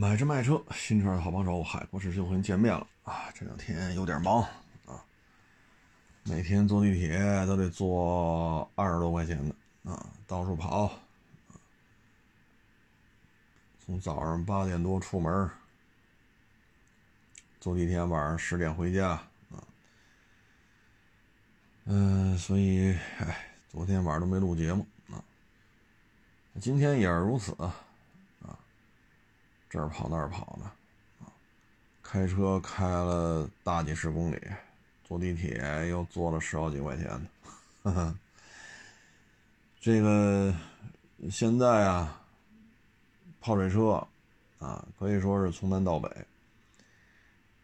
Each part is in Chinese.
买车卖车，新车的好帮手，海博士又和您见面了啊！这两天有点忙啊，每天坐地铁都得坐二十多块钱的啊，到处跑，从早上八点多出门，坐地铁晚上十点回家啊。嗯，所以哎，昨天晚上都没录节目啊，今天也是如此。这儿跑那儿跑的，啊，开车开了大几十公里，坐地铁又坐了十好几块钱的，这个现在啊，泡水车啊，可以说是从南到北，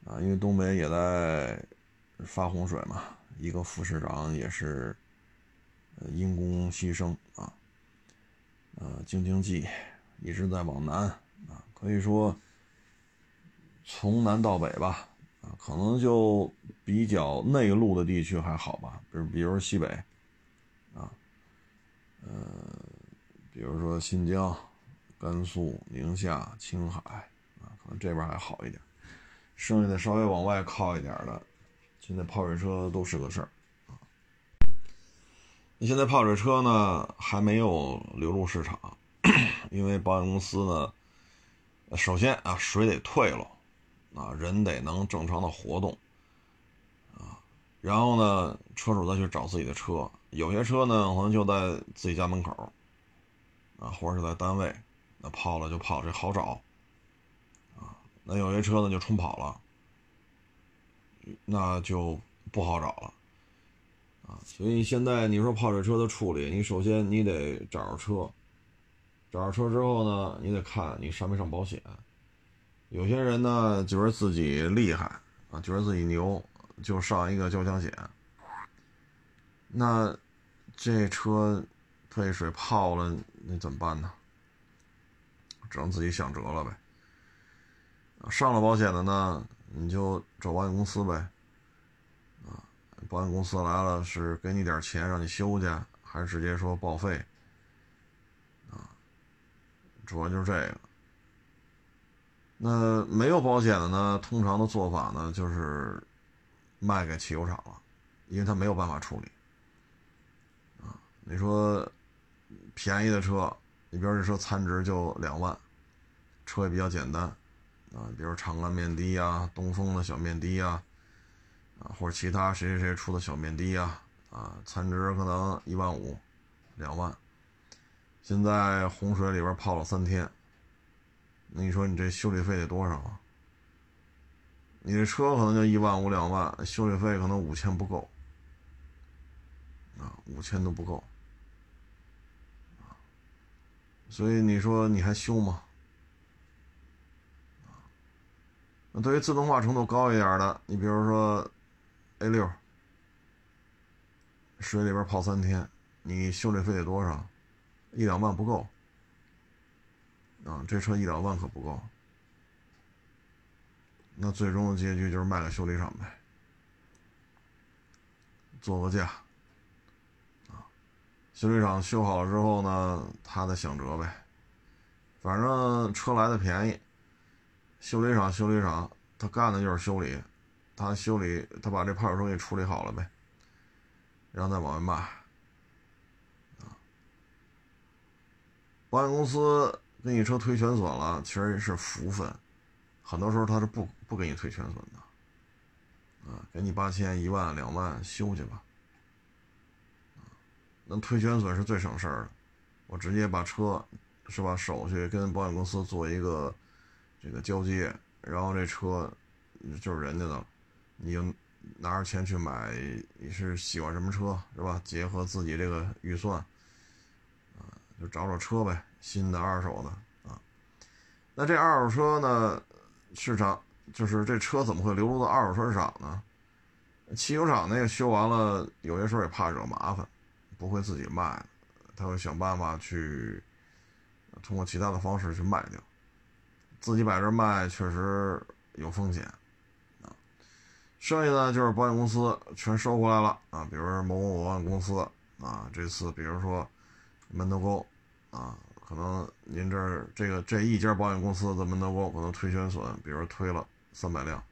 啊，因为东北也在发洪水嘛，一个副市长也是因公牺牲啊，呃，京津冀一直在往南。可以说，从南到北吧，啊，可能就比较内陆的地区还好吧，比如比如西北，啊，呃，比如说新疆、甘肃、宁夏、青海，啊，可能这边还好一点，剩下的稍微往外靠一点的，现在泡水车都是个事儿，啊，那现在泡水车呢还没有流入市场，因为保险公司呢。首先啊，水得退了，啊，人得能正常的活动，啊，然后呢，车主再去找自己的车，有些车呢可能就在自己家门口，啊，或者是在单位，那泡了就泡，这好找，啊，那有些车呢就冲跑了，那就不好找了，啊，所以现在你说泡水车的处理，你首先你得找着车。找着车之后呢，你得看你上没上保险。有些人呢觉得自己厉害啊，觉得自己牛，就上一个交强险。那这车被水泡了，那怎么办呢？只能自己想辙了呗。上了保险的呢，你就找保险公司呗。啊，保险公司来了是给你点钱让你修去，还是直接说报废？主要就是这个。那没有保险的呢？通常的做法呢，就是卖给汽油厂了，因为他没有办法处理。啊，你说便宜的车，你比如这车残值就两万，车也比较简单，啊，比如长安面的呀、东风的小面的呀，啊，或者其他谁谁谁出的小面的呀，啊，残值可能一万五、两万。现在洪水里边泡了三天，那你说你这修理费得多少啊？你这车可能就一万五两万，修理费可能五千不够，啊，五千都不够，所以你说你还修吗？那对于自动化程度高一点的，你比如说 A 六，水里边泡三天，你修理费得多少？一两万不够，啊，这车一两万可不够，那最终的结局就是卖给修理厂呗，做个价，啊，修理厂修好了之后呢，他再想辙呗，反正车来的便宜，修理厂修理厂他干的就是修理，他修理他把这泡水车给处理好了呗，然后再往外卖。保险公司给你车推全损了，其实是福分，很多时候他是不不给你推全损的，啊，给你八千、一万、两万修去吧，能推全损是最省事儿的，我直接把车是吧手续跟保险公司做一个这个交接，然后这车就是人家的，你就拿着钱去买，你是喜欢什么车是吧？结合自己这个预算。就找找车呗，新的、二手的啊。那这二手车呢，市场就是这车怎么会流入到二手车市场呢？汽修厂那个修完了，有些时候也怕惹麻烦，不会自己卖，他会想办法去通过其他的方式去卖掉。自己摆这卖确实有风险啊。剩下的就是保险公司全收回来了啊，比如某某保险公司啊，这次比如说。门头沟，啊，可能您这儿这个这一家保险公司的门头沟可能推全损，比如推了三百辆，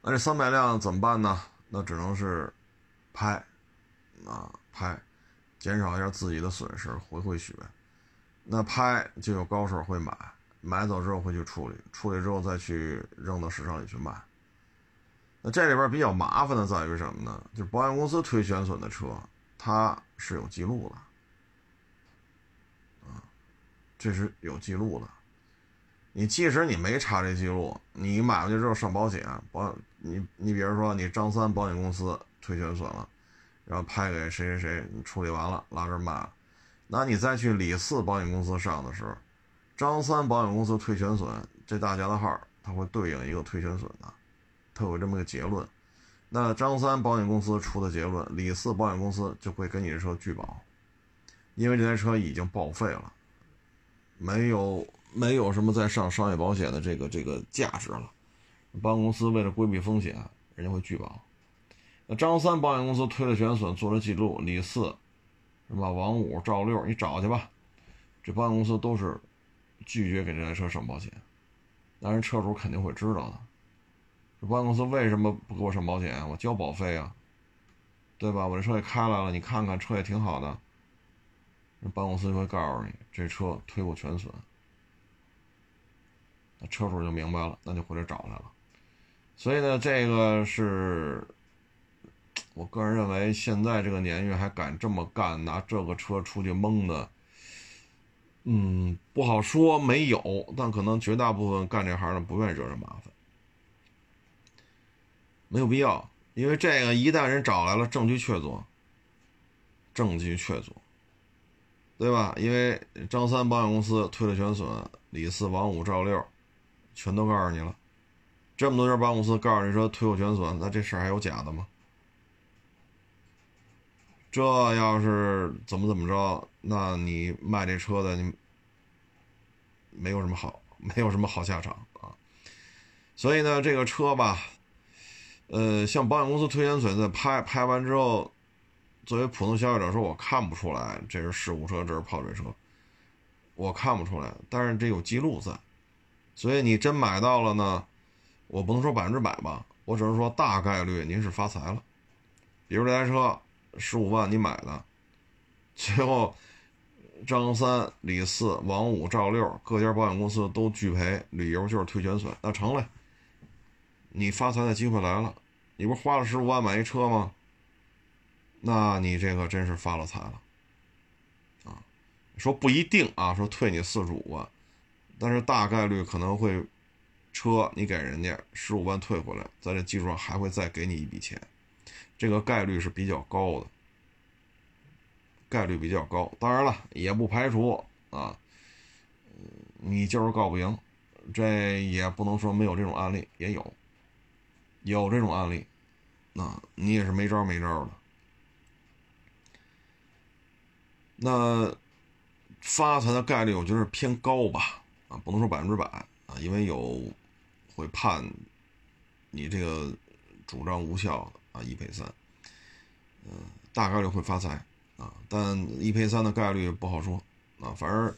那这三百辆怎么办呢？那只能是拍啊拍，减少一下自己的损失，回回血。那拍就有高手会买，买走之后会去处理，处理之后再去扔到市场里去卖。那这里边比较麻烦的在于什么呢？就是保险公司推全损的车，他是有记录的，啊，这是有记录的。你即使你没查这记录，你买回去之后上保险，保你你比如说你张三保险公司退全损了，然后拍给谁谁谁，你处理完了拉这卖了。那你再去李四保险公司上的时候，张三保险公司退全损，这大家的号它会对应一个退全损的，它有这么个结论。那张三保险公司出的结论，李四保险公司就会给你这车拒保，因为这台车已经报废了，没有没有什么再上商业保险的这个这个价值了。保险公司为了规避风险，人家会拒保。那张三保险公司推了全损，做了记录，李四。是吧？王五、赵六，你找去吧。这保险公司都是拒绝给这台车上保险，当然车主肯定会知道的。保险公司为什么不给我上保险？我交保费啊，对吧？我这车也开来了，你看看车也挺好的。保险公司就会告诉你，这车推过全损。那车主就明白了，那就回来找来了。所以呢，这个是。我个人认为，现在这个年月还敢这么干，拿这个车出去蒙的，嗯，不好说，没有，但可能绝大部分干这行的不愿意惹这麻烦，没有必要，因为这个一旦人找来了，证据确凿，证据确凿，对吧？因为张三保险公司退了全损，李四、王五、赵六，全都告诉你了，这么多家保险公司告诉你说退过全损，那这事儿还有假的吗？这要是怎么怎么着，那你卖这车的你没有什么好，没有什么好下场啊。所以呢，这个车吧，呃，向保险公司推荐损，在拍拍完之后，作为普通消费者说，我看不出来这是事故车，这是泡水车，我看不出来。但是这有记录在，所以你真买到了呢，我不能说百分之百吧，我只能说大概率您是发财了。比如这台车。十五万你买的，最后张三、李四、王五、赵六各家保险公司都拒赔，理由就是退全损，那成了，你发财的机会来了。你不是花了十五万买一车吗？那你这个真是发了财了啊！说不一定啊，说退你四十五万，但是大概率可能会车你给人家十五万退回来，在这基础上还会再给你一笔钱。这个概率是比较高的，概率比较高。当然了，也不排除啊，你就是告不赢，这也不能说没有这种案例，也有，有这种案例，那你也是没招没招的。那发财的概率，我觉得偏高吧，啊，不能说百分之百啊，因为有会判你这个主张无效的。啊，一赔三，嗯，大概率会发财啊，但一赔三的概率不好说啊。反正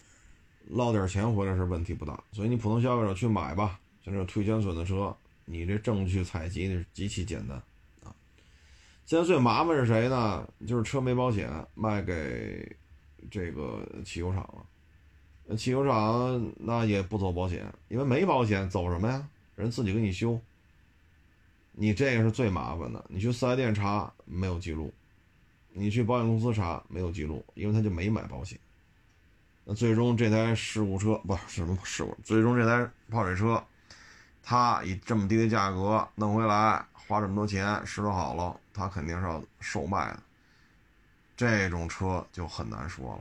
捞点钱回来是问题不大，所以你普通消费者去买吧，像这种退全损的车，你这证据采集的极其简单啊。现在最麻烦是谁呢？就是车没保险，卖给这个汽修厂了。汽修厂那也不走保险，因为没保险，走什么呀？人自己给你修。你这个是最麻烦的，你去四 S 店查没有记录，你去保险公司查没有记录，因为他就没买保险。那最终这台事故车不是什么事故，最终这台泡水车，他以这么低的价格弄回来，花这么多钱拾掇好了，他肯定是要售卖的。这种车就很难说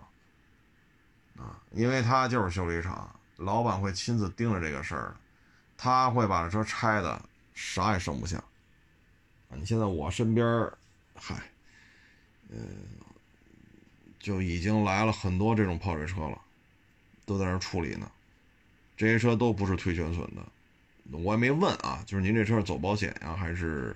了啊，因为他就是修理厂，老板会亲自盯着这个事儿，他会把这车拆的。啥也剩不下啊！你现在我身边嗨，嗯，就已经来了很多这种泡水车了，都在那处理呢。这些车都不是退全损的，我也没问啊。就是您这车走保险呀，还是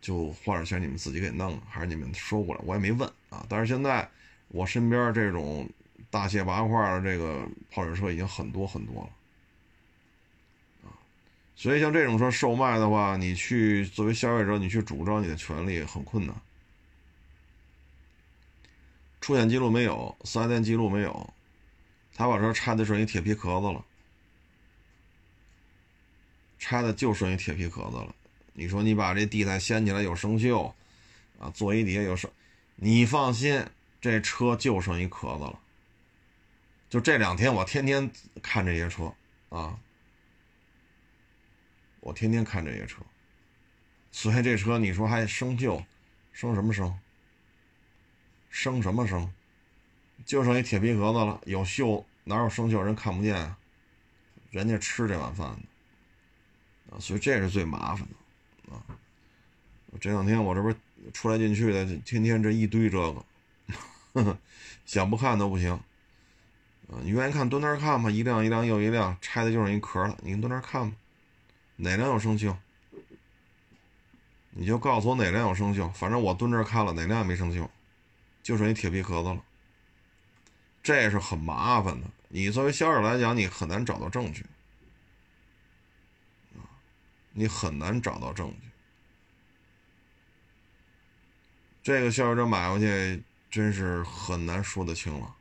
就花点钱你们自己给弄，还是你们收过来？我也没问啊。但是现在我身边这种大卸八块的这个泡水车已经很多很多了啊。所以像这种车售卖的话，你去作为消费者，你去主张你的权利很困难。出险记录没有，四 S 店记录没有，他把车拆的剩一铁皮壳子了，拆的就剩一铁皮壳子了。你说你把这地毯掀起来有生锈，啊，座椅底下有生，你放心，这车就剩一壳子了。就这两天我天天看这些车，啊。我天天看这些车，所以这车你说还生锈，生什么生？生什么生？就剩一铁皮壳子了，有锈哪有生锈？人看不见啊，人家吃这碗饭的，所以这是最麻烦的啊。这两天我这不出来进去的，天天这一堆这个，呵 呵想不看都不行啊。你愿意看蹲那儿看吧，一辆一辆又一辆，拆的就剩一壳了，你蹲那儿看吧。哪辆有生锈？你就告诉我哪辆有生锈。反正我蹲这儿看了，哪辆也没生锈，就剩一铁皮壳子了。这是很麻烦的。你作为销售来讲，你很难找到证据，你很难找到证据。这个消费者买回去真是很难说得清了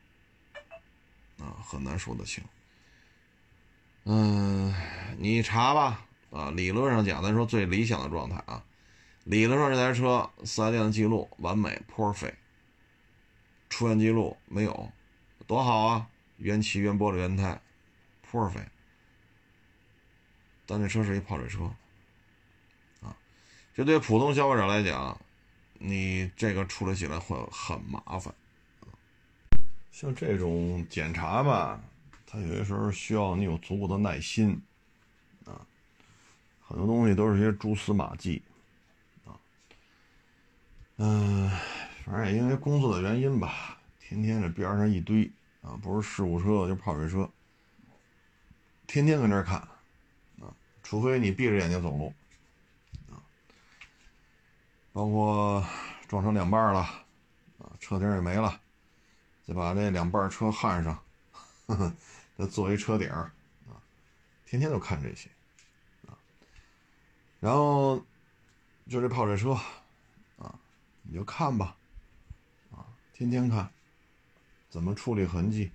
啊，很难说得清。嗯，你查吧。啊，理论上讲，咱说最理想的状态啊，理论上这台车四 S 店的记录完美，perfect，出现记录没有，多好啊，原漆、原玻璃、原胎，perfect。但这车是一泡水车，这对普通消费者来讲，你这个处理起来会很麻烦。像这种检查吧，它有些时候需要你有足够的耐心啊。很多东西都是些蛛丝马迹，啊，嗯，反正也因为工作的原因吧，天天这边上一堆啊，不是事故车就泡水车，天天搁那看，啊，除非你闭着眼睛走路，包括撞成两半了，啊，车顶也没了，再把这两半车焊上，呵呵，再做一车顶啊，天天都看这些啊。然后，就这泡水车，啊，你就看吧，啊，天天看，怎么处理痕迹，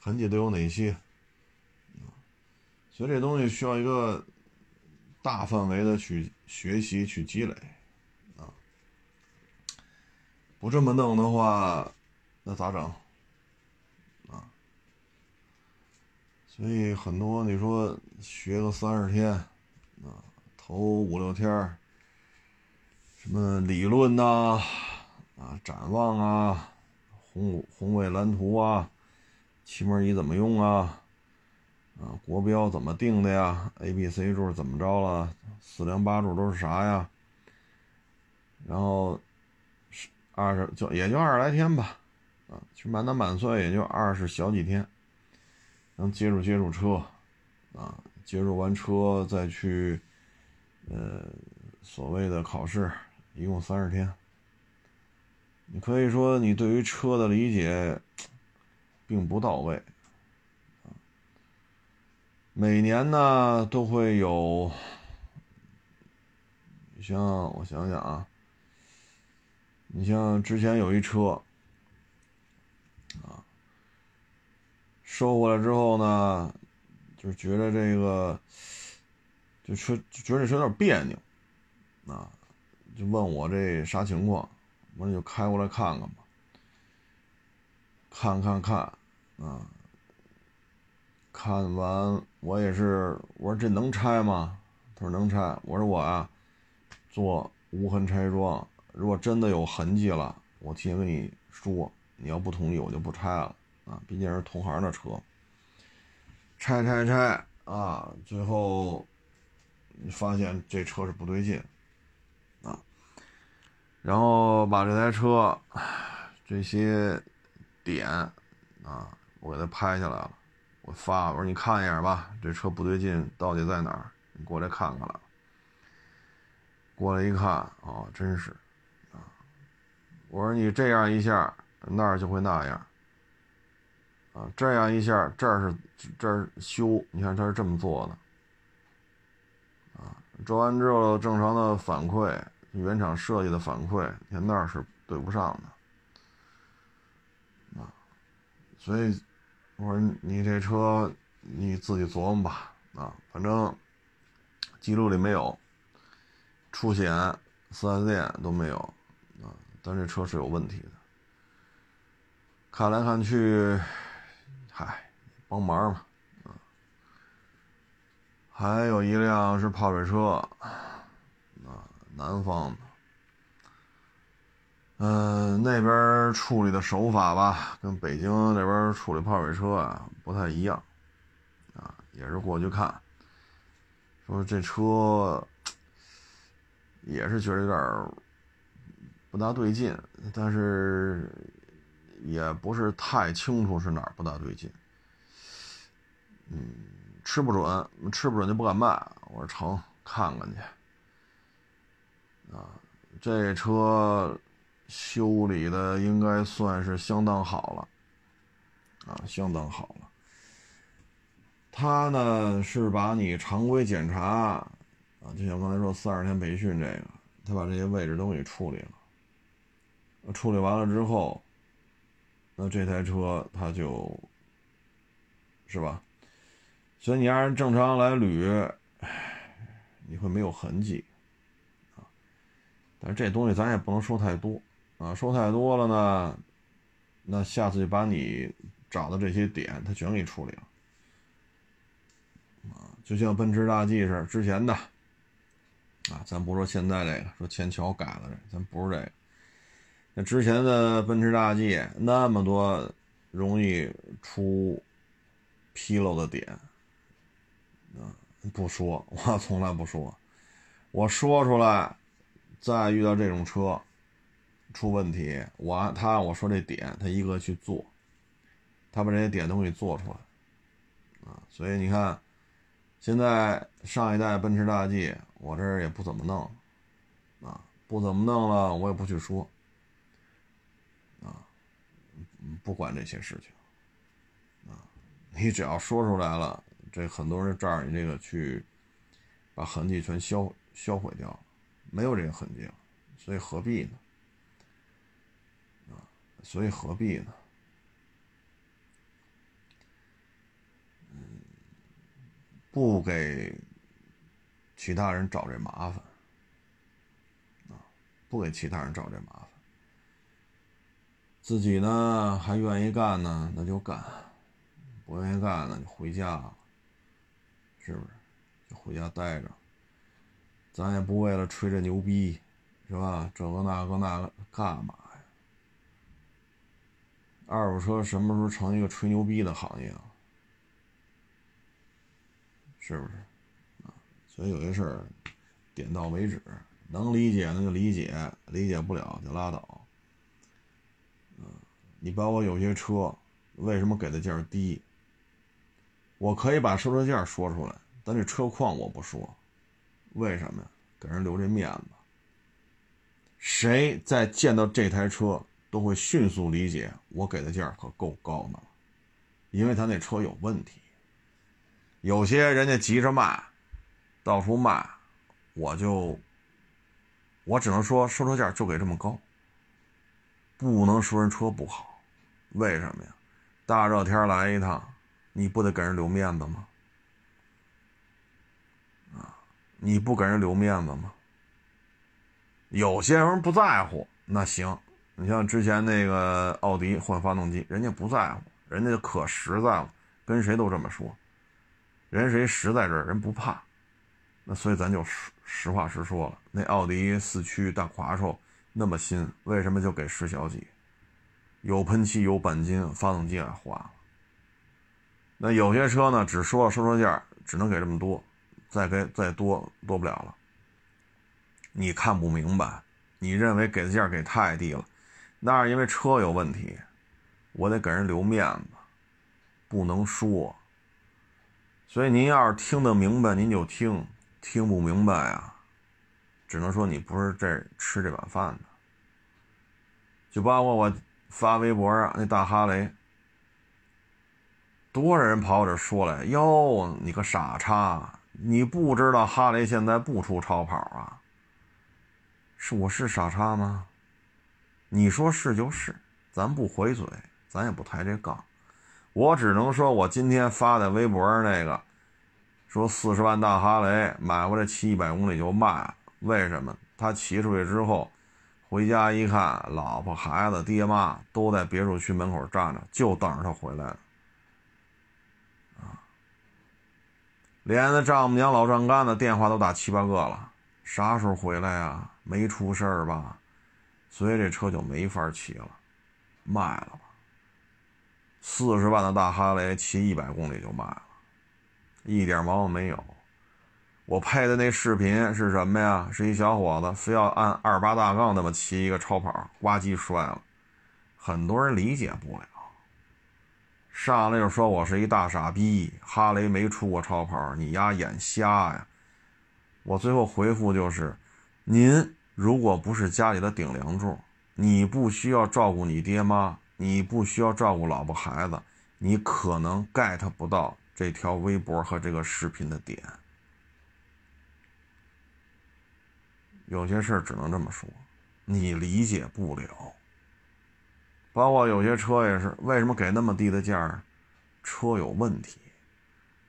痕迹都有哪些，啊，所以这东西需要一个大范围的去学习去积累，不这么弄的话，那咋整？啊，所以很多你说学个三十天，啊。头五六天什么理论呐，啊，展望啊，宏宏伟蓝图啊，气门仪怎么用啊，啊，国标怎么定的呀？A、B、C 柱怎么着了？四梁八柱都是啥呀？然后二十就也就二十来天吧，啊，去满打满算也就二十小几天，能接触接触车，啊，接触完车再去。呃，所谓的考试一共三十天，你可以说你对于车的理解并不到位啊每年呢都会有，你像我想想啊，你像之前有一车啊，收过来之后呢，就觉得这个。就车觉得这车有点别扭，啊，就问我这啥情况，我说就开过来看看吧，看看看，啊，看完我也是，我说这能拆吗？他说能拆。我说我啊，做无痕拆装，如果真的有痕迹了，我提前跟你说，你要不同意我就不拆了，啊，毕竟是同行的车，拆拆拆啊，最后。发现这车是不对劲，啊，然后把这台车这些点啊，我给它拍下来了，我发我说你看一眼吧，这车不对劲到底在哪儿？你过来看看了。过来一看啊，真是，我说你这样一下那儿就会那样。啊，这样一下，这儿是这儿修，你看他是这么做的。啊，装完之后正常的反馈，原厂设计的反馈，你看那儿是对不上的。啊，所以我说你这车你自己琢磨吧。啊，反正记录里没有出险，四 S 店都没有。啊，但这车是有问题的。看来看去。嗨，帮忙嘛，啊，还有一辆是泡水车，啊，南方的，嗯，那边处理的手法吧，跟北京那边处理泡水车啊不太一样，啊，也是过去看，说这车也是觉得有点不大对劲，但是。也不是太清楚是哪儿不大对劲，嗯，吃不准，吃不准就不敢卖。我说成，看看去。啊，这车修理的应该算是相当好了，啊，相当好了。他呢是把你常规检查，啊，就像刚才说三十天培训这个，他把这些位置都给处理了，处理完了之后。那这台车它就，是吧？所以你按正常来捋，你会没有痕迹，啊。但是这东西咱也不能说太多，啊，说太多了呢，那下次就把你找的这些点，它全给处理了，啊，就像奔驰大 G 是之前的，啊，咱不说现在这个，说前桥改了这，咱不是这个。那之前的奔驰大 G 那么多容易出纰漏的点，啊，不说，我从来不说，我说出来，再遇到这种车出问题，我他我说这点，他一个去做，他把这些点都给做出来，啊，所以你看，现在上一代奔驰大 G 我这儿也不怎么弄，啊，不怎么弄了，我也不去说。不管这些事情，啊，你只要说出来了，这很多人照着你这个去，把痕迹全销销毁掉，没有这个痕迹了，所以何必呢？啊，所以何必呢？不给其他人找这麻烦，啊，不给其他人找这麻烦。自己呢还愿意干呢，那就干；不愿意干呢，就回家，是不是？就回家待着。咱也不为了吹这牛逼，是吧？这个那个那个干嘛呀？二手车什么时候成一个吹牛逼的行业啊？是不是？啊，所以有些事儿点到为止，能理解那就理解，理解不了就拉倒。你包括有些车，为什么给的价低？我可以把收车价说出来，但这车况我不说，为什么呀？给人留这面子。谁在见到这台车都会迅速理解，我给的价可够高的了，因为他那车有问题。有些人家急着卖，到处卖，我就，我只能说收车价就给这么高，不能说人车不好。为什么呀？大热天来一趟，你不得给人留面子吗？啊，你不给人留面子吗？有些人不在乎，那行。你像之前那个奥迪换发动机，人家不在乎，人家可实在了，跟谁都这么说。人谁实在这人不怕，那所以咱就实实话实说了。那奥迪四驱大夸手那么新，为什么就给十小几？有喷漆，有钣金，发动机也换了。那有些车呢，只说了收车价，只能给这么多，再给再多多不了了。你看不明白，你认为给的价给太低了，那是因为车有问题，我得给人留面子，不能说。所以您要是听得明白，您就听；听不明白啊，只能说你不是这吃这碗饭的。就包括我。发微博啊，那大哈雷，多少人跑我这说来，哟，你个傻叉，你不知道哈雷现在不出超跑啊？是我是傻叉吗？你说是就是，咱不回嘴，咱也不抬这杠，我只能说我今天发的微博那个，说四十万大哈雷买回来骑一百公里就卖了，为什么？他骑出去之后。回家一看，老婆、孩子、爹妈都在别墅区门口站着，就等着他回来。啊，连那丈母娘、老丈干的电话都打七八个了，啥时候回来呀？没出事儿吧？所以这车就没法骑了，卖了吧。四十万的大哈雷，骑一百公里就卖了，一点毛病没有。我配的那视频是什么呀？是一小伙子非要按二八大杠那么骑一个超跑，呱唧摔了。很多人理解不了，上来就说我是一大傻逼，哈雷没出过超跑，你丫眼瞎呀！我最后回复就是：您如果不是家里的顶梁柱，你不需要照顾你爹妈，你不需要照顾老婆孩子，你可能 get 不到这条微博和这个视频的点。有些事只能这么说，你理解不了。包括有些车也是，为什么给那么低的价儿？车有问题，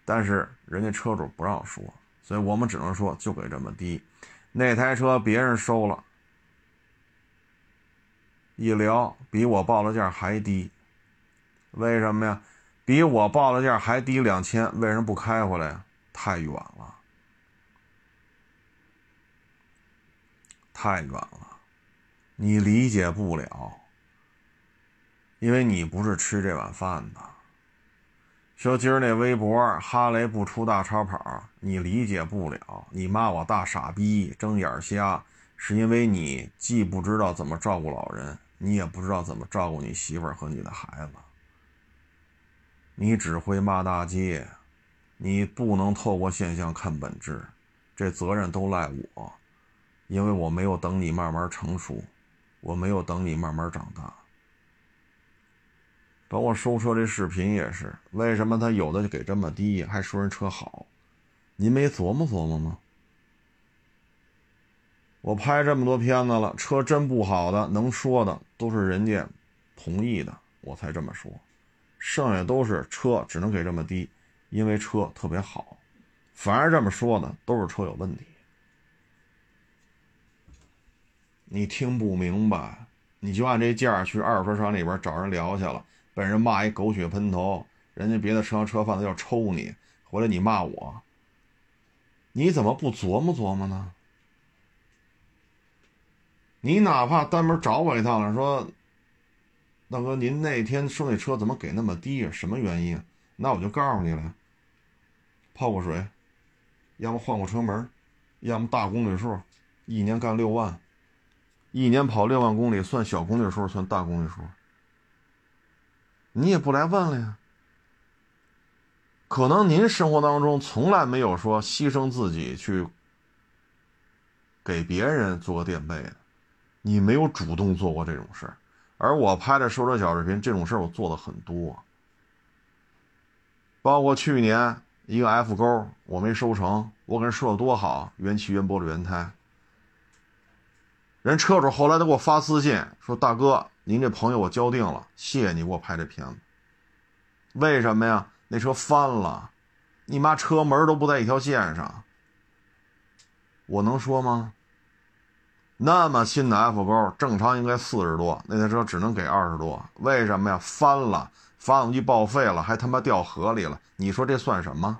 但是人家车主不让说，所以我们只能说就给这么低。那台车别人收了，一聊比我报的价还低，为什么呀？比我报的价还低两千，为什么不开回来呀？太远了。太远了，你理解不了，因为你不是吃这碗饭的。说今儿那微博哈雷不出大超跑，你理解不了，你骂我大傻逼、睁眼瞎，是因为你既不知道怎么照顾老人，你也不知道怎么照顾你媳妇儿和你的孩子，你只会骂大街，你不能透过现象看本质，这责任都赖我。因为我没有等你慢慢成熟，我没有等你慢慢长大。包括收车这视频也是，为什么他有的就给这么低，还说人车好？您没琢磨琢磨吗？我拍这么多片子了，车真不好的，能说的都是人家同意的，我才这么说。剩下都是车只能给这么低，因为车特别好。凡是这么说的，都是车有问题。你听不明白，你就按这价去二手车厂里边找人聊去了，被人骂一狗血喷头，人家别的车行车贩子要抽你，回来你骂我，你怎么不琢磨琢磨呢？你哪怕单门找我一趟了，说大哥您那天收那车怎么给那么低？什么原因？那我就告诉你了，泡过水，要么换过车门，要么大公里数，一年干六万。一年跑六万公里算小公里数，算大公里数。你也不来问了呀？可能您生活当中从来没有说牺牲自己去给别人做个垫背的，你没有主动做过这种事。而我拍的收车小视频，这种事我做的很多，包括去年一个 F 勾我没收成，我跟人说的多好，原漆原玻璃原胎。人车主后来都给我发私信说：“大哥，您这朋友我交定了，谢谢你给我拍这片子。为什么呀？那车翻了，你妈车门都不在一条线上。我能说吗？那么新的 F 勾正常应该四十多，那台车只能给二十多，为什么呀？翻了，发动机报废了，还他妈掉河里了，你说这算什么？”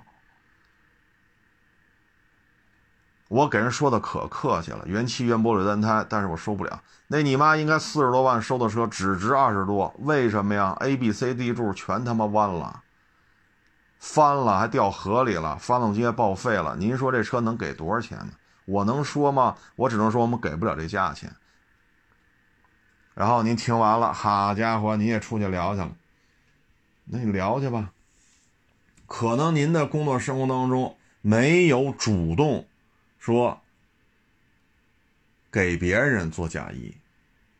我给人说的可客气了，原漆原玻璃单胎，但是我收不了。那你妈应该四十多万收的车，只值二十多，为什么呀？A、B、C、D 柱全他妈弯了，翻了还掉河里了，发动机还报废了。您说这车能给多少钱呢？我能说吗？我只能说我们给不了这价钱。然后您听完了，好家伙，您也出去聊去了，那你聊去吧。可能您的工作生活当中没有主动。说给别人做嫁衣，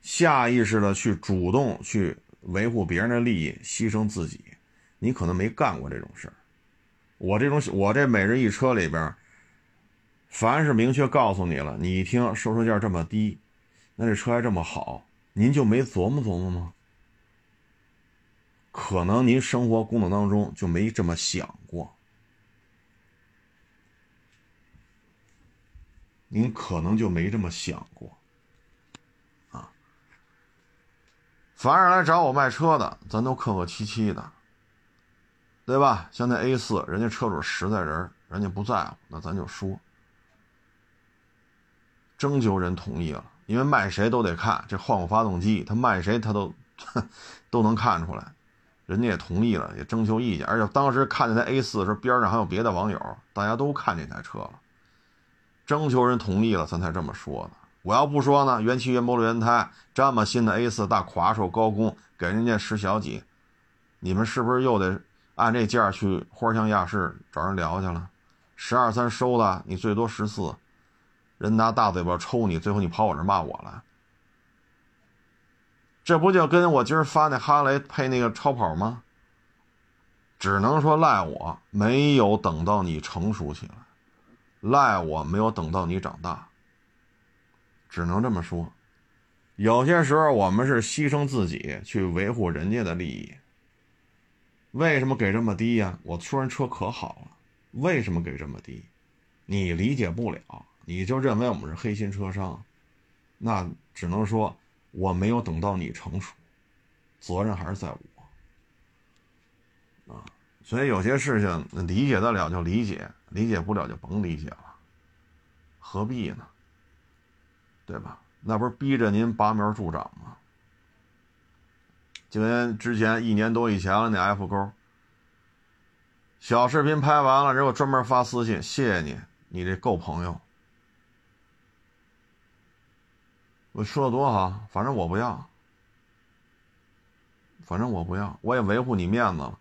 下意识的去主动去维护别人的利益，牺牲自己，你可能没干过这种事儿。我这种我这每日一车里边，凡是明确告诉你了，你一听收车价这么低，那这车还这么好，您就没琢磨琢磨吗？可能您生活工作当中就没这么想过，您可能就没这么想过，啊，凡是来找我卖车的，咱都客客气气的。对吧？像那 A 四，人家车主实在人，人家不在乎，那咱就说，征求人同意了，因为卖谁都得看，这换过发动机，他卖谁他都 都能看出来，人家也同意了，也征求意见，而且当时看见那 A 四的时候，边上还有别的网友，大家都看这台车了，征求人同意了，咱才这么说的。我要不说呢，原漆原玻璃原胎，这么新的 A 四大垮手高工，给人家十小几，你们是不是又得？按这价去花乡亚市找人聊去了，十二三收的，你最多十四，人拿大嘴巴抽你，最后你跑我这骂我了，这不就跟我今儿发那哈雷配那个超跑吗？只能说赖我没有等到你成熟起来，赖我没有等到你长大，只能这么说。有些时候我们是牺牲自己去维护人家的利益。为什么给这么低呀？我说人车可好了，为什么给这么低？你理解不了，你就认为我们是黑心车商，那只能说我没有等到你成熟，责任还是在我。所以有些事情理解得了就理解，理解不了就甭理解了，何必呢？对吧？那不是逼着您拔苗助长吗？就跟之前一年多以前了，那 F 勾小视频拍完了之后，专门发私信，谢谢你，你这够朋友。我说的多好，反正我不要，反正我不要，我也维护你面子了。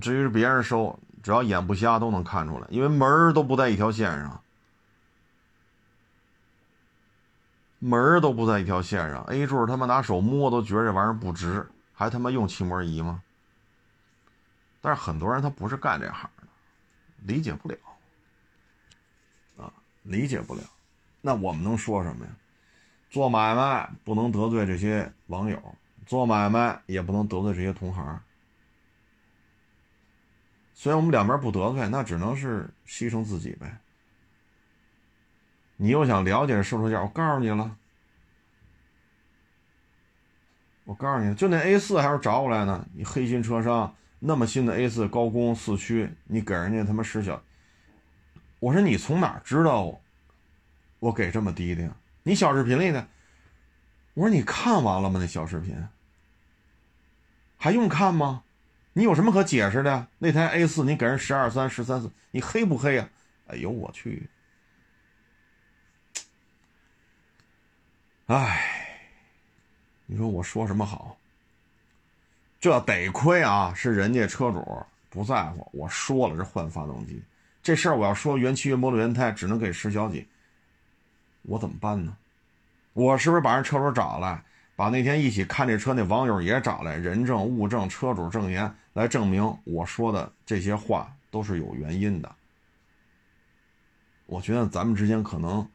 至于是别人收，只要眼不瞎都能看出来，因为门儿都不在一条线上，门儿都不在一条线上。A 柱他妈拿手摸都觉得这玩意儿不值。还他妈用漆膜仪吗？但是很多人他不是干这行的，理解不了，啊，理解不了。那我们能说什么呀？做买卖不能得罪这些网友，做买卖也不能得罪这些同行。虽然我们两边不得罪，那只能是牺牲自己呗。你又想了解售车价，我告诉你了。我告诉你，就那 A 四还是找过来呢。你黑心车商那么新的 A 四高工四驱，你给人家他妈十小，我说你从哪知道我给这么低的呀？你小视频里的，我说你看完了吗？那小视频还用看吗？你有什么可解释的？那台 A 四你给人十二三十三四，你黑不黑呀？哎呦我去！哎。你说我说什么好？这得亏啊，是人家车主不在乎。我说了，这换发动机这事儿，我要说原漆原玻璃原胎，只能给十小几，我怎么办呢？我是不是把人车主找来，把那天一起看这车那网友也找来，人证物证、车主证言来证明我说的这些话都是有原因的？我觉得咱们之间可能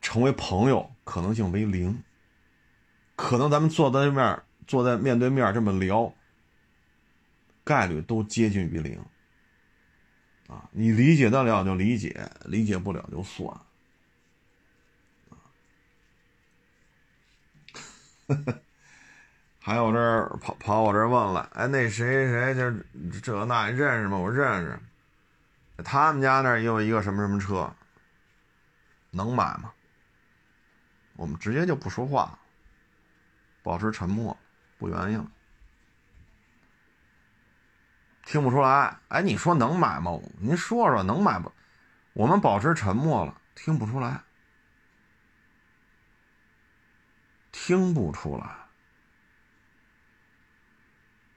成为朋友可能性为零。可能咱们坐在对面，坐在面对面这么聊，概率都接近于零。啊，你理解得了就理解，理解不了就算。还有这跑跑我这问了，哎，那谁谁就这那认识吗？我认识。他们家那也有一个什么什么车，能买吗？我们直接就不说话。保持沉默，不原因了，听不出来。哎，你说能买吗？您说说能买不？我们保持沉默了，听不出来，听不出来。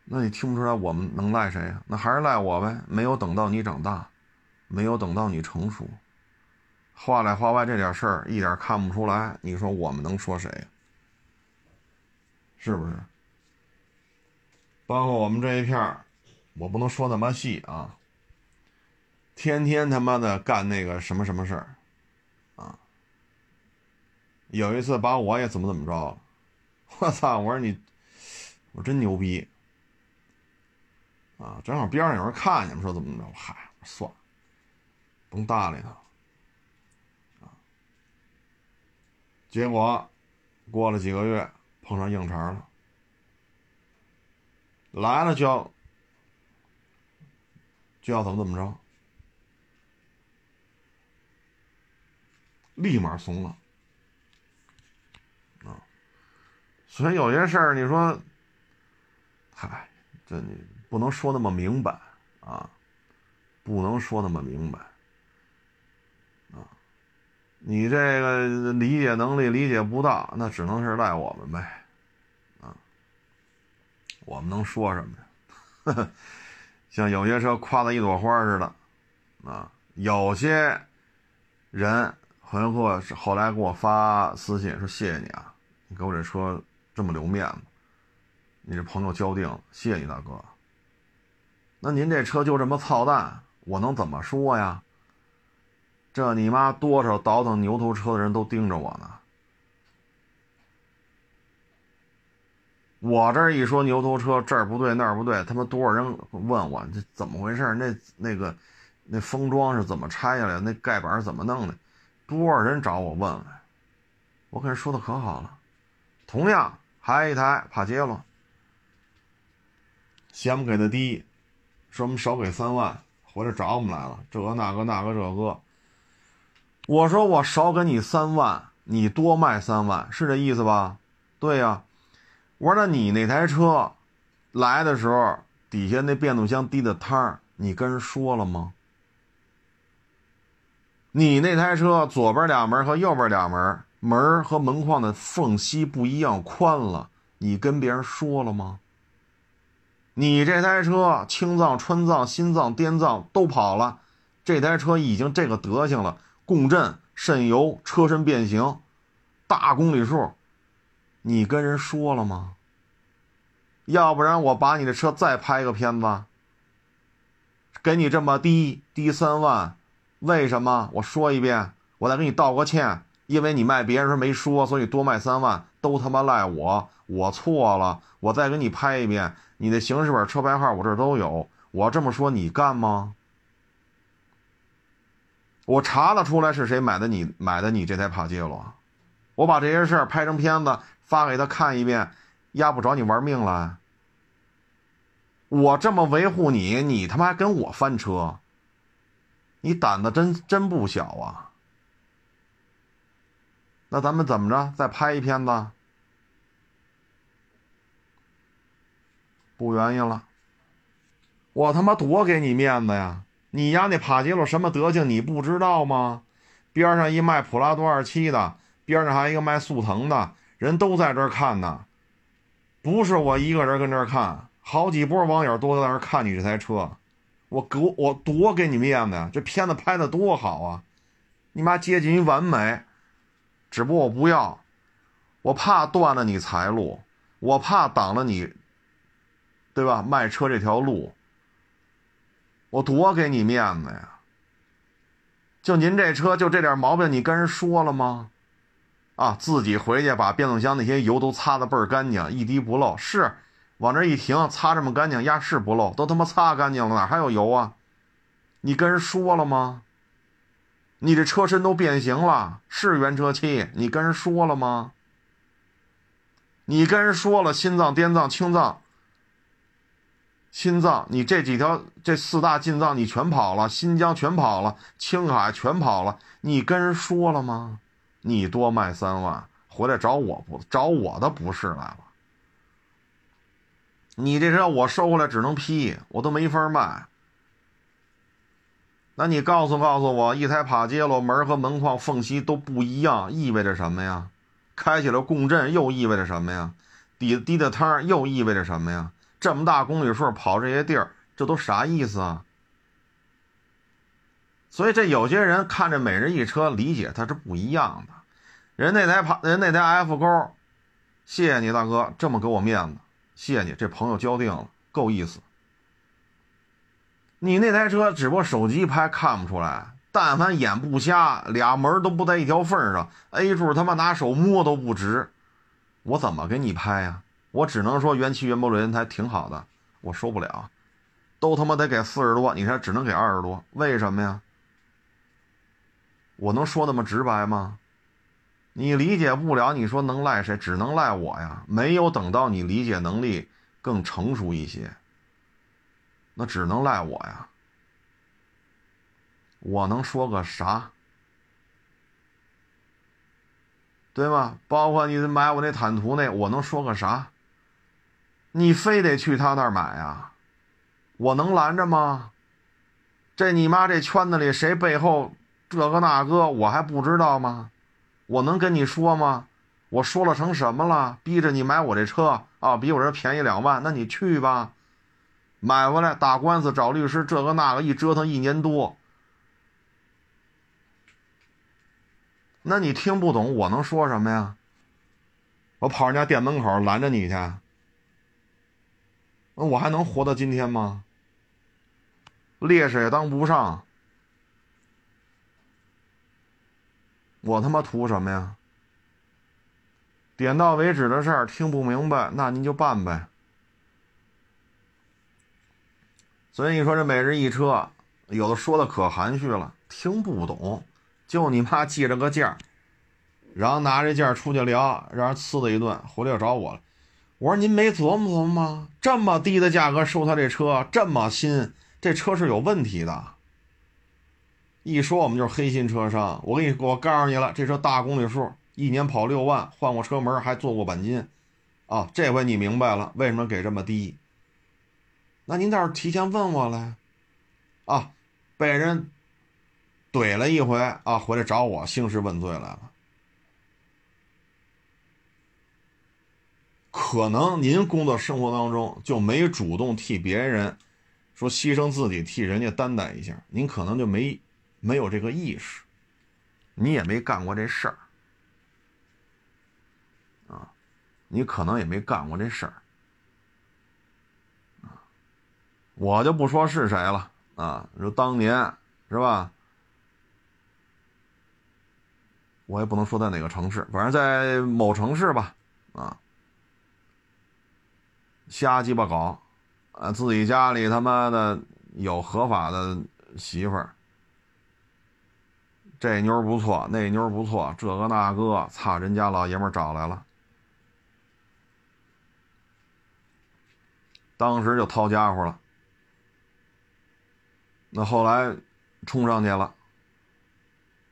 那你听不出来，我们能赖谁呀？那还是赖我呗。没有等到你长大，没有等到你成熟，话里话外这点事儿一点看不出来。你说我们能说谁？是不是？包括我们这一片，我不能说那么细啊。天天他妈的干那个什么什么事儿，有一次把我也怎么怎么着，我操！我说你，我真牛逼，啊！正好边上有人看见，说怎么怎么着，嗨，算了，甭搭理他，啊！结果过了几个月，碰上硬茬了，来了就要就要怎么怎么着。立马怂了，啊，所以有些事儿，你说，嗨，这你不能说那么明白啊，不能说那么明白，啊，你这个理解能力理解不到，那只能是赖我们呗，啊，我们能说什么呀？像有些车夸的一朵花似的，啊，有些人。朋友给我后来给我发私信说：“谢谢你啊，你给我这车这么留面子，你这朋友交定了，谢谢你大哥。那您这车就这么操蛋，我能怎么说呀？这你妈多少倒腾牛头车的人都盯着我呢。我这一说牛头车这儿不对那儿不对，他妈多少人问我这怎么回事？那那个那封装是怎么拆下来？那盖板怎么弄的？”多少人找我问问，我跟人说的可好了。同样还一台帕杰罗，嫌我们给的低，说我们少给三万，回来找我们来了。这个那个那个这个，我说我少给你三万，你多卖三万，是这意思吧？对呀。我说那你那台车来的时候底下那变速箱低的汤，你跟人说了吗？你那台车左边俩门和右边俩门门和门框的缝隙不一样宽了，你跟别人说了吗？你这台车青藏、川藏、新藏、滇藏都跑了，这台车已经这个德行了，共振、渗油、车身变形、大公里数，你跟人说了吗？要不然我把你的车再拍个片子，给你这么低低三万。为什么？我说一遍，我再给你道个歉，因为你卖别人没说，所以多卖三万，都他妈赖我，我错了。我再给你拍一遍，你的行驶本、车牌号我这都有。我这么说你干吗？我查得出来是谁买的你买的你这台帕杰罗，我把这些事儿拍成片子发给他看一遍，压不着你玩命了？我这么维护你，你他妈还跟我翻车？你胆子真真不小啊！那咱们怎么着？再拍一片子？不愿意了。我他妈多给你面子呀！你家那帕杰罗什么德行？你不知道吗？边上一卖普拉多二七的，边上还一个卖速腾的，人都在这看呢。不是我一个人跟这儿看，好几波网友都在那儿看你这台车。我给我多给你面子呀！这片子拍的多好啊！你妈接近于完美，只不过我不要，我怕断了你财路，我怕挡了你，对吧？卖车这条路，我多给你面子呀！就您这车就这点毛病，你跟人说了吗？啊，自己回去把变速箱那些油都擦的倍儿干净，一滴不漏。是。往这一停，擦这么干净，压是不漏，都他妈擦干净了，哪还有油啊？你跟人说了吗？你这车身都变形了，是原车漆，你跟人说了吗？你跟人说了，心脏、滇藏、青藏、心脏，你这几条这四大进藏你全跑了，新疆全跑了，青海全跑了，你跟人说了吗？你多卖三万，回来找我不找我的不是来了。你这车我收回来只能批，我都没法卖。那你告诉告诉我，一台帕杰罗门和门框缝隙都不一样，意味着什么呀？开起来共振又意味着什么呀？底滴的汤又意味着什么呀？这么大公里数跑这些地儿，这都啥意思啊？所以这有些人看着每日一车，理解它是不一样的。人那台帕人那台 F 勾。谢谢你大哥，这么给我面子，谢谢你，这朋友交定了，够意思。你那台车只不过手机拍看不出来，但凡眼不瞎，俩门都不在一条缝上，A 柱他妈拿手摸都不直，我怎么给你拍呀？我只能说原漆原玻璃轮胎挺好的，我受不了，都他妈得给四十多，你看只能给二十多，为什么呀？我能说那么直白吗？你理解不了，你说能赖谁？只能赖我呀！没有等到你理解能力更成熟一些，那只能赖我呀！我能说个啥？对吗？包括你买我那坦途那，我能说个啥？你非得去他那儿买呀？我能拦着吗？这你妈这圈子里谁背后这个那个，我还不知道吗？我能跟你说吗？我说了成什么了？逼着你买我这车啊？比我这便宜两万，那你去吧，买回来打官司找律师，这个那个一折腾一年多。那你听不懂，我能说什么呀？我跑人家店门口拦着你去，那我还能活到今天吗？烈士也当不上。我他妈图什么呀？点到为止的事儿，听不明白，那您就办呗。所以你说这每日一车，有的说的可含蓄了，听不懂，就你妈记着个价然后拿这价出去聊，让人呲他一顿，回来又找我了。我说您没琢磨琢磨吗？这么低的价格收他这车，这么新，这车是有问题的。一说我们就是黑心车商，我给你，我告诉你了，这车大公里数，一年跑六万，换过车门，还做过钣金，啊，这回你明白了为什么给这么低？那您倒是提前问我了，啊，被人怼了一回啊，回来找我兴师问罪来了，可能您工作生活当中就没主动替别人说牺牲自己替人家担待一下，您可能就没。没有这个意识，你也没干过这事儿，啊，你可能也没干过这事儿，啊，我就不说是谁了，啊，说当年是吧？我也不能说在哪个城市，反正在某城市吧，啊，瞎鸡巴搞，啊，自己家里他妈的有合法的媳妇儿。这妞儿不错，那妞儿不错，这个那个，操，人家老爷们找来了，当时就掏家伙了。那后来冲上去了，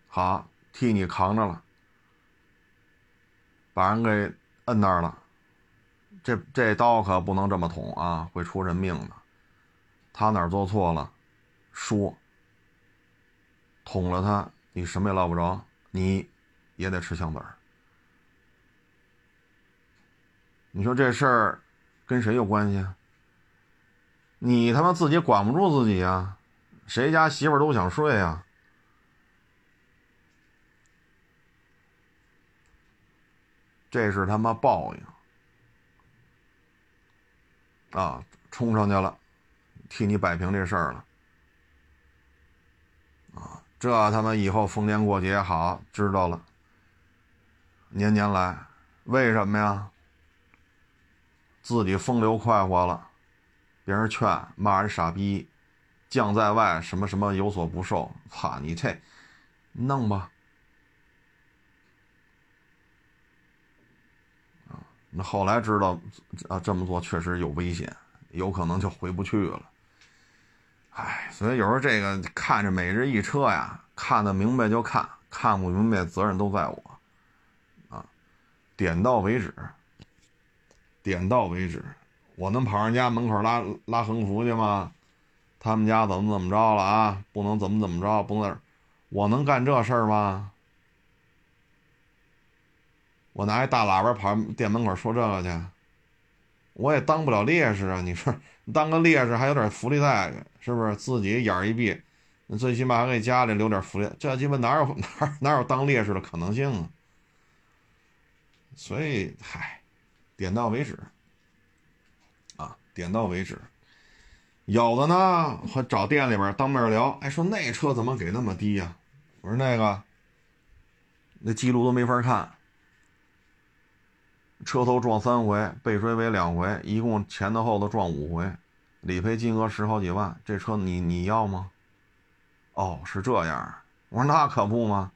好替你扛着了，把人给摁那儿了。这这刀可不能这么捅啊，会出人命的。他哪做错了，说捅了他。你什么也捞不着，你也得吃枪子儿。你说这事儿跟谁有关系？你他妈自己管不住自己啊？谁家媳妇儿都想睡啊？这是他妈报应啊！冲上去了，替你摆平这事儿了啊。这他妈以后逢年过节好知道了，年年来，为什么呀？自己风流快活了，别人劝骂人傻逼，将在外什么什么有所不受，操你这，弄吧。那后来知道啊，这么做确实有危险，有可能就回不去了。唉，所以有时候这个看着每日一车呀，看得明白就看，看不明白责任都在我，啊，点到为止，点到为止，我能跑人家门口拉拉横幅去吗？他们家怎么怎么着了啊？不能怎么怎么着，不能，我能干这事儿吗？我拿一大喇叭跑店门口说这个去，我也当不了烈士啊！你说。当个烈士还有点福利在，是不是？自己眼儿一闭，最起码还给家里留点福利。这鸡巴哪有哪 哪有当烈士的可能性啊？所以，嗨，点到为止，啊，点到为止。有的呢，还找店里边当面聊，哎，说那车怎么给那么低呀？我说那个，那记录都没法看，车头撞三回，被追尾两回，一共前头后头撞五回，理赔金额十好几万，这车你你要吗？哦，是这样，我说那可不吗？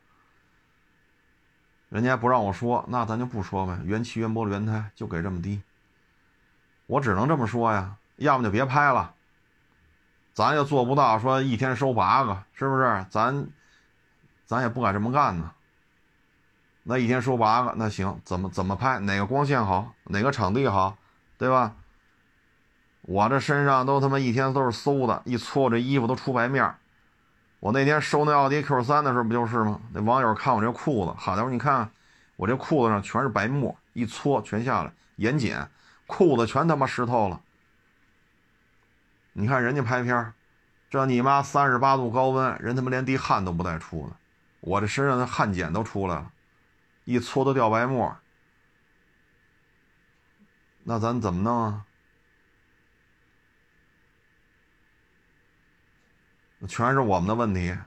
人家不让我说，那咱就不说呗。原漆原玻璃原胎就给这么低，我只能这么说呀。要么就别拍了，咱也做不到说一天收八个，是不是？咱咱也不敢这么干呢。那一天收八个，那行，怎么怎么拍？哪个光线好？哪个场地好？对吧？我这身上都他妈一天都是馊的，一搓这衣服都出白面。我那天收那奥迪 Q 三的时候不就是吗？那网友看我这裤子，好家伙，你看我这裤子上全是白沫，一搓全下来，严谨，裤子全他妈湿透了。你看人家拍片这你妈三十八度高温，人他妈连滴汗都不带出的，我这身上的汗碱都出来了，一搓都掉白沫。那咱怎么弄啊？全是我们的问题，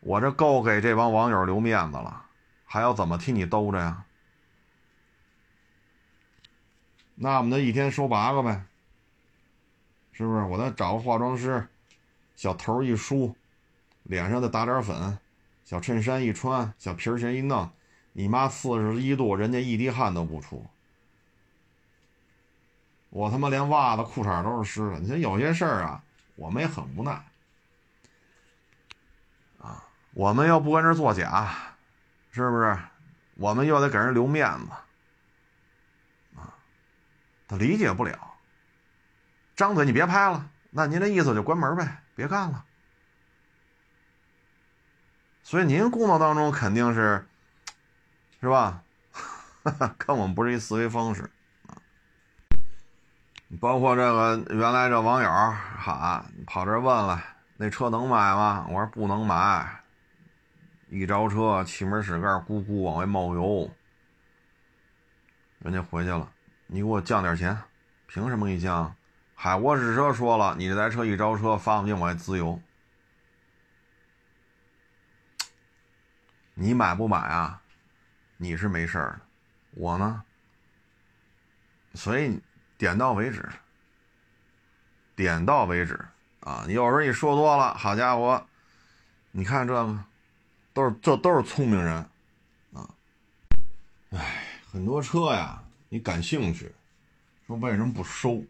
我这够给这帮网友留面子了，还要怎么替你兜着呀？那我们就一天收八个呗，是不是？我再找个化妆师，小头一梳，脸上再打点粉，小衬衫一穿，小皮鞋一弄，你妈四十一度，人家一滴汗都不出，我他妈连袜子裤衩都是湿的。你说有些事儿啊。我们也很无奈，啊，我们又不跟这作假，是不是？我们又得给人留面子，啊，他理解不了。张嘴你别拍了，那您这意思就关门呗，别干了。所以您工作当中肯定是，是吧？跟我们不是一思维方式。包括这个原来这网友哈跑这问了，那车能买吗？我说不能买。一着车，气门室盖咕咕往外冒油，人家回去了。你给我降点钱，凭什么给你降？海沃士车说了，你这台车一着车，发动机往外滋油。你买不买啊？你是没事儿，我呢？所以。点到为止，点到为止啊！你有时候你说多了，好家伙，你看这个，都是这都是聪明人啊！哎，很多车呀，你感兴趣，说为什么不收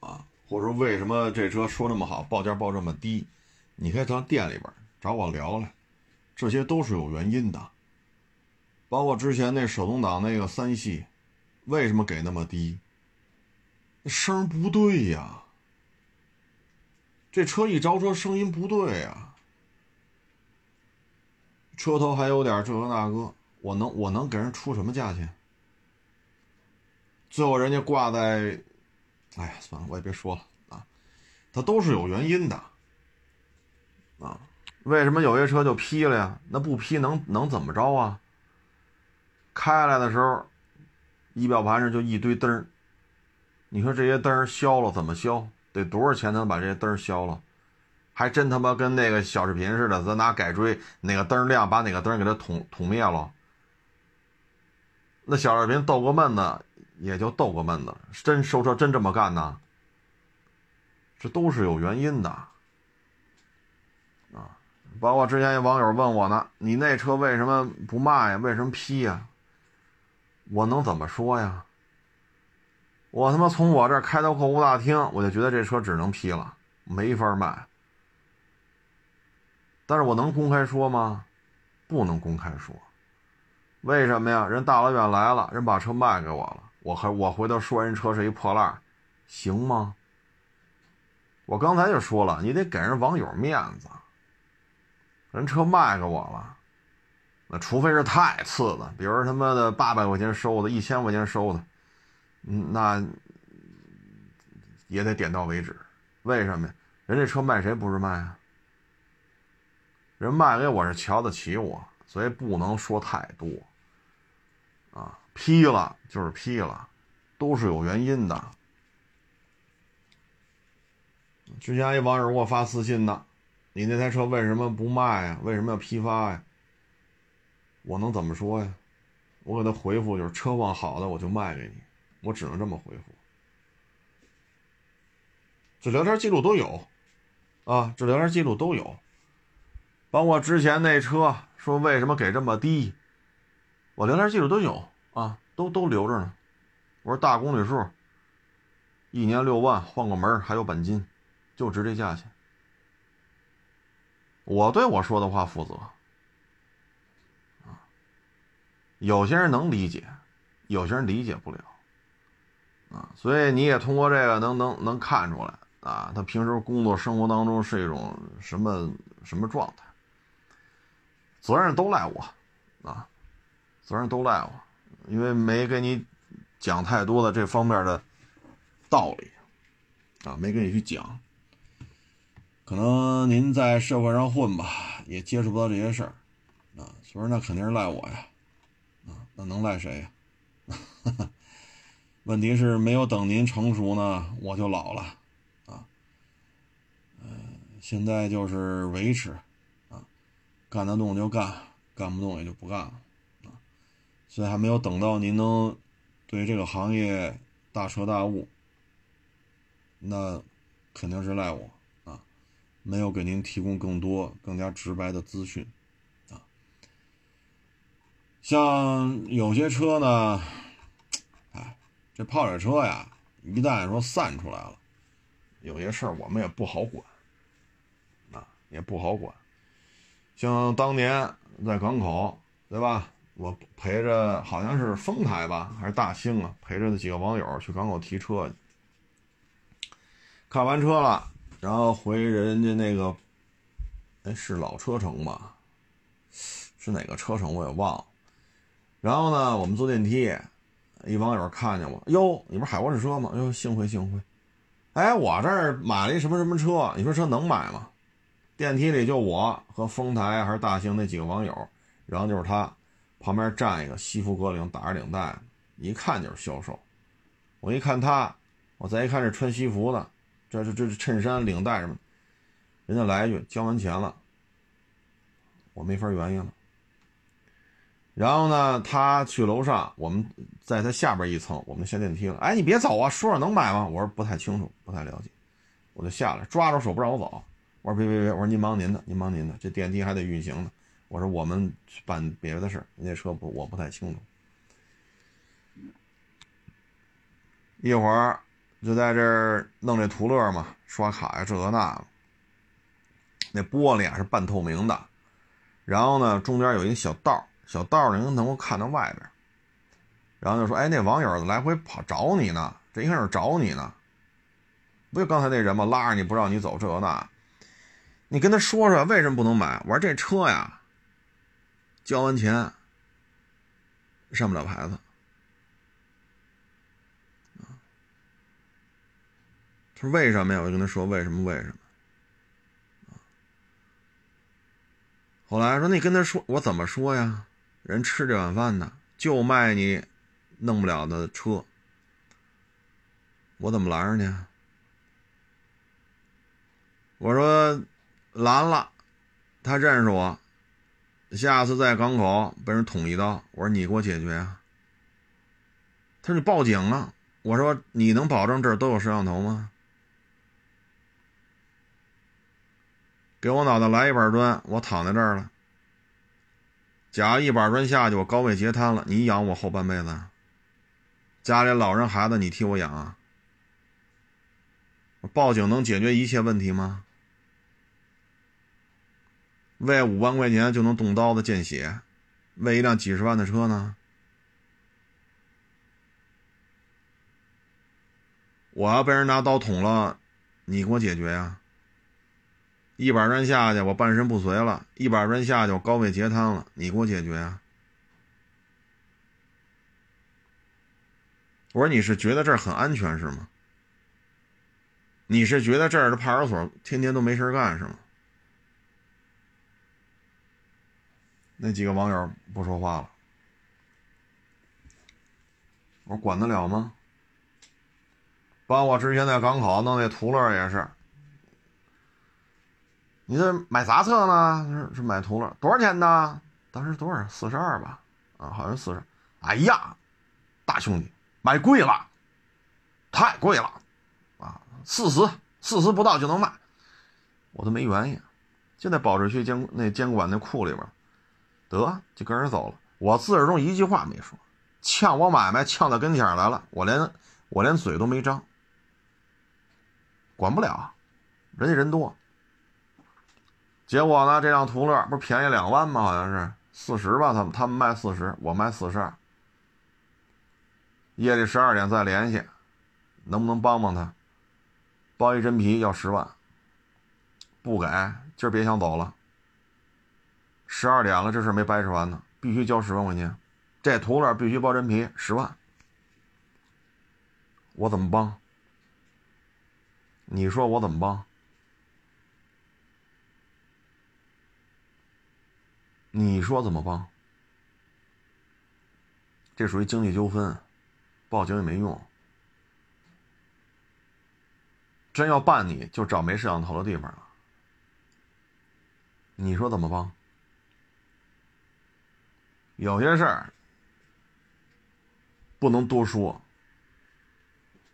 啊？或者说为什么这车说那么好，报价报这么低？你可以到店里边找我聊聊，这些都是有原因的。包括之前那手动挡那个三系，为什么给那么低？声不对呀，这车一着车声音不对呀，车头还有点这个那个，我能我能给人出什么价钱？最后人家挂在，哎呀，算了，我也别说了啊，它都是有原因的啊，为什么有些车就批了呀？那不批能能怎么着啊？开来的时候，仪表盘上就一堆灯。你说这些灯消了怎么消？得多少钱能把这些灯消了？还真他妈跟那个小视频似的，咱拿改锥，哪个灯亮，把哪个灯给它捅捅灭了。那小视频逗个闷子，也就逗个闷子。真收车真这么干呢？这都是有原因的啊！包括之前有网友问我呢：“你那车为什么不卖呀？为什么批呀？”我能怎么说呀？我他妈从我这儿开到客户大厅，我就觉得这车只能批了，没法卖。但是我能公开说吗？不能公开说。为什么呀？人大老远来了，人把车卖给我了，我还我回头说人车是一破烂，行吗？我刚才就说了，你得给人网友面子。人车卖给我了，那除非是太次的，比如他妈的八百块钱收的，一千块钱收的。嗯，那也得点到为止。为什么呀？人这车卖谁不是卖啊？人卖给我是瞧得起我，所以不能说太多。批了就是批了，都是有原因的。之前一网友给我发私信的，你那台车为什么不卖呀？为什么要批发呀？我能怎么说呀？我给他回复就是车况好的我就卖给你，我只能这么回复。这聊天记录都有，啊，这聊天记录都有，包括之前那车说为什么给这么低，我聊天记录都有啊，都都留着呢。我说大公里数，一年六万，换个门还有钣金，就值这价钱。我对我说的话负责，啊，有些人能理解，有些人理解不了，啊，所以你也通过这个能能能看出来。啊，他平时工作生活当中是一种什么什么状态？责任都赖我，啊，责任都赖我，因为没给你讲太多的这方面的道理，啊，没跟你去讲。可能您在社会上混吧，也接触不到这些事儿，啊，所以那肯定是赖我呀，啊，那能赖谁呀？问题是没有等您成熟呢，我就老了。现在就是维持，啊，干得动就干，干不动也就不干了，所以还没有等到您能对这个行业大彻大悟，那肯定是赖我啊，没有给您提供更多、更加直白的资讯，啊，像有些车呢，哎，这泡水车呀，一旦说散出来了，有些事儿我们也不好管啊。也不好管，像当年在港口，对吧？我陪着好像是丰台吧，还是大兴啊？陪着那几个网友去港口提车，看完车了，然后回人家那个，哎，是老车城吧？是哪个车城我也忘了。然后呢，我们坐电梯，一网友看见我，哟，你不是海沃士车吗？哟，幸会幸会。哎，我这儿买了一什么什么车？你说车能买吗？电梯里就我和丰台还是大兴那几个网友，然后就是他，旁边站一个西服革领，打着领带，一看就是销售。我一看他，我再一看这穿西服的，这这这衬衫领带什么，人家来一句交完钱了，我没法原因了。然后呢，他去楼上，我们在他下边一层，我们下电梯了。哎，你别走啊，说说能买吗？我说不太清楚，不太了解，我就下来，抓着手不让我走。我说别别别！我说您忙您的，您忙您的，这电梯还得运行呢。我说我们去办别的事儿，那车不我不太清楚。一会儿就在这儿弄这途乐嘛，刷卡呀，这个那个。那玻璃啊是半透明的，然后呢中间有一个小道，小道呢能够看到外边。然后就说：“哎，那网友来回跑找你呢，这一开始找你呢，不就刚才那人吗？拉着你不让你走，这个那。”你跟他说说为什么不能买？我说这车呀，交完钱上不了牌子啊。他说为什么呀？我就跟他说为什么为什么。后来说你跟他说，我怎么说呀？人吃这碗饭的，就卖你弄不了的车，我怎么拦着呢？我说。拦了，他认识我，下次在港口被人捅一刀，我说你给我解决啊。他说你报警啊，我说你能保证这儿都有摄像头吗？给我脑袋来一板砖，我躺在这儿了。假如一板砖下去，我高位截瘫了，你养我后半辈子？家里老人孩子你替我养啊？报警能解决一切问题吗？为五万块钱就能动刀子见血，为一辆几十万的车呢？我要被人拿刀捅了，你给我解决呀！一板砖下去，我半身不遂了；一板砖下去，我高位截瘫了，你给我解决呀！我说你是觉得这儿很安全是吗？你是觉得这儿的派出所天天都没事干是吗？那几个网友不说话了，我说管得了吗？包括之前在港口弄那途乐也是，你这买啥车呢？是是买途乐，多少钱呢？当时多少？四十二吧？啊，好像四十。哎呀，大兄弟，买贵了，太贵了，啊，四十，四十不到就能卖，我都没原因，就在保质区监那监管那库里边，得就跟人走了。我自始至终一句话没说，呛我买卖呛到跟前来了，我连我连嘴都没张，管不了，人家人多。结果呢，这辆途乐不是便宜两万吗？好像是四十吧，他们他们卖四十，我卖四十二。夜里十二点再联系，能不能帮帮他？包一真皮要十万，不给今儿别想走了。十二点了，这事没掰扯完呢。必须交十万块钱，这途乐必须包真皮十万，我怎么帮？你说我怎么帮？你说怎么帮？这属于经济纠纷，报警也没用。真要办你就找没摄像头的地方了。你说怎么帮？有些事儿不能多说，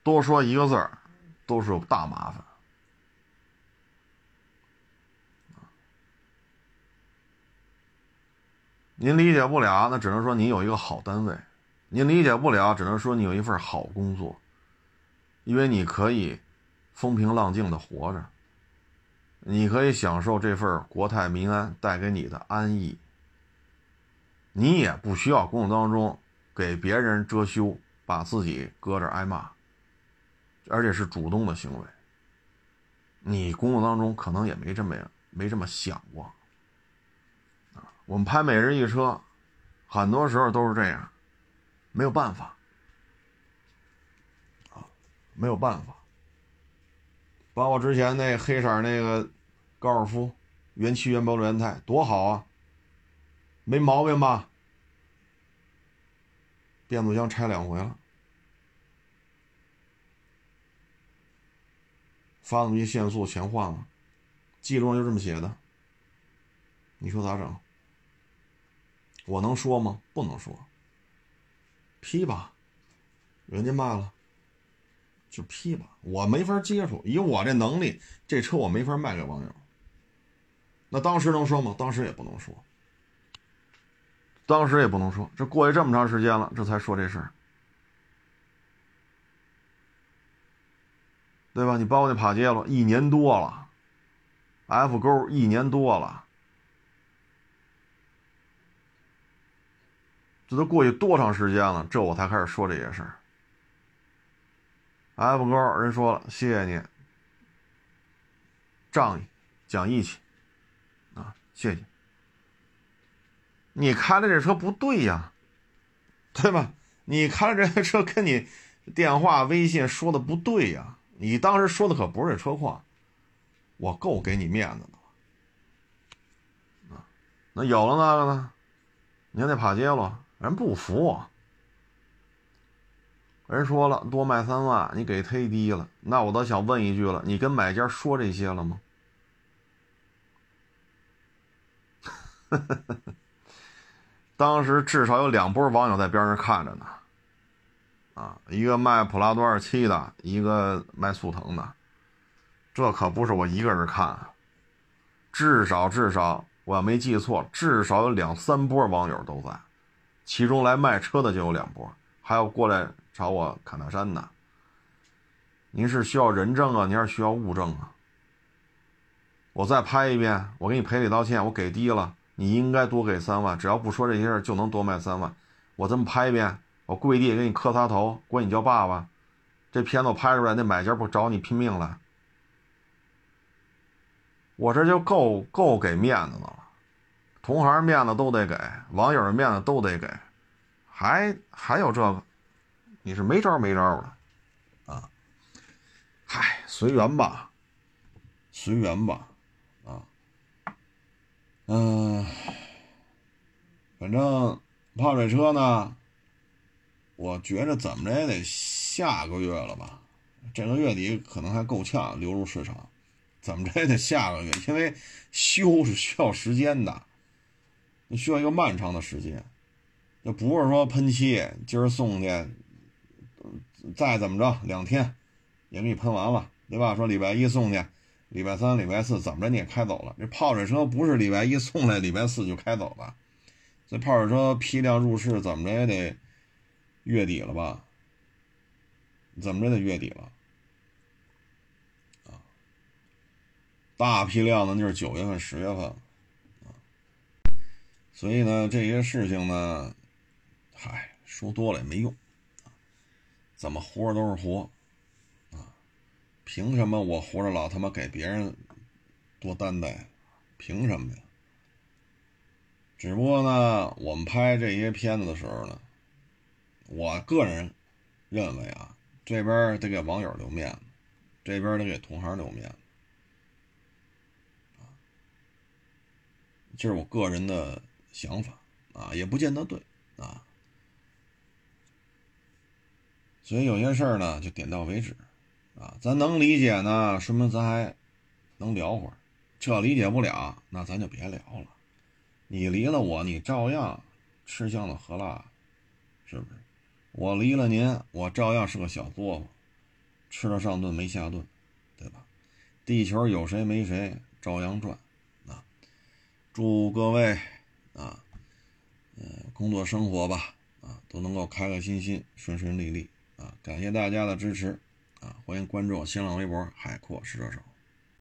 多说一个字儿都是有大麻烦。您理解不了，那只能说你有一个好单位；您理解不了，只能说你有一份好工作，因为你可以风平浪静的活着，你可以享受这份国泰民安带给你的安逸。你也不需要工作当中给别人遮羞，把自己搁这挨骂，而且是主动的行为。你工作当中可能也没这么没这么想过。我们拍每日一车，很多时候都是这样，没有办法啊，没有办法。包括之前那黑色那个高尔夫，原漆原包原胎，多好啊！没毛病吧？变速箱拆两回了，发动机限速全换了，记录上就这么写的。你说咋整？我能说吗？不能说。批吧，人家卖了，就批吧。我没法接触，以我这能力，这车我没法卖给网友。那当时能说吗？当时也不能说。当时也不能说，这过去这么长时间了，这才说这事儿，对吧？你包括那帕杰罗，一年多了，F 勾一年多了，这都过去多长时间了？这我才开始说这些事儿。F 勾人说了，谢谢你，仗义，讲义气，啊，谢谢。你开的这车不对呀，对吧？你开的这车跟你电话、微信说的不对呀。你当时说的可不是这车况，我够给你面子的了。那有了那个呢？你看那帕杰罗，人不服，人说了多卖三万，你给忒低了。那我倒想问一句了，你跟买家说这些了吗？呵呵呵呵。当时至少有两波网友在边上看着呢，啊，一个卖普拉多二七的，一个卖速腾的，这可不是我一个人看，啊至少至少我要没记错，至少有两三波网友都在，其中来卖车的就有两波，还有过来找我侃大山的。您是需要人证啊，您是需要物证啊？我再拍一遍，我给你赔礼道歉，我给低了。你应该多给三万，只要不说这些事儿就能多卖三万。我这么拍一遍，我跪地给你磕仨头，管你叫爸爸。这片子我拍出来，那买家不找你拼命了？我这就够够给面子的了，同行面子都得给，网友的面子都得给，还还有这个，你是没招没招的啊？嗨，随缘吧，随缘吧。嗯，反正泡水车呢，我觉着怎么着也得下个月了吧，这个月底可能还够呛流入市场，怎么着也得下个月，因为修是需要时间的，需要一个漫长的时间，那不是说喷漆今儿送去，再怎么着两天也给你喷完了，对吧？说礼拜一送去，礼拜三、礼拜四怎么着你也开走了，这泡水车不是礼拜一送来，礼拜四就开走了。这泡水车批量入市，怎么着也得月底了吧？怎么着得月底了？啊，大批量的就是九月份、十月份。所以呢，这些事情呢，嗨，说多了也没用怎么活都是活！凭什么我活着老他妈给别人多担待？凭什么呀？只不过呢，我们拍这些片子的时候呢，我个人认为啊，这边得给网友留面子，这边得给同行留面子，这是我个人的想法啊，也不见得对啊，所以有些事儿呢，就点到为止咱能理解呢，说明咱还能聊会儿；这理解不了，那咱就别聊了。你离了我，你照样吃香的喝辣，是不是？我离了您，我照样是个小作坊，吃了上顿没下顿，对吧？地球有谁没谁，照样转啊！祝各位啊，嗯，工作生活吧啊，都能够开开心心、顺顺利利啊！感谢大家的支持啊！欢迎关注新浪微博“海阔试车手”。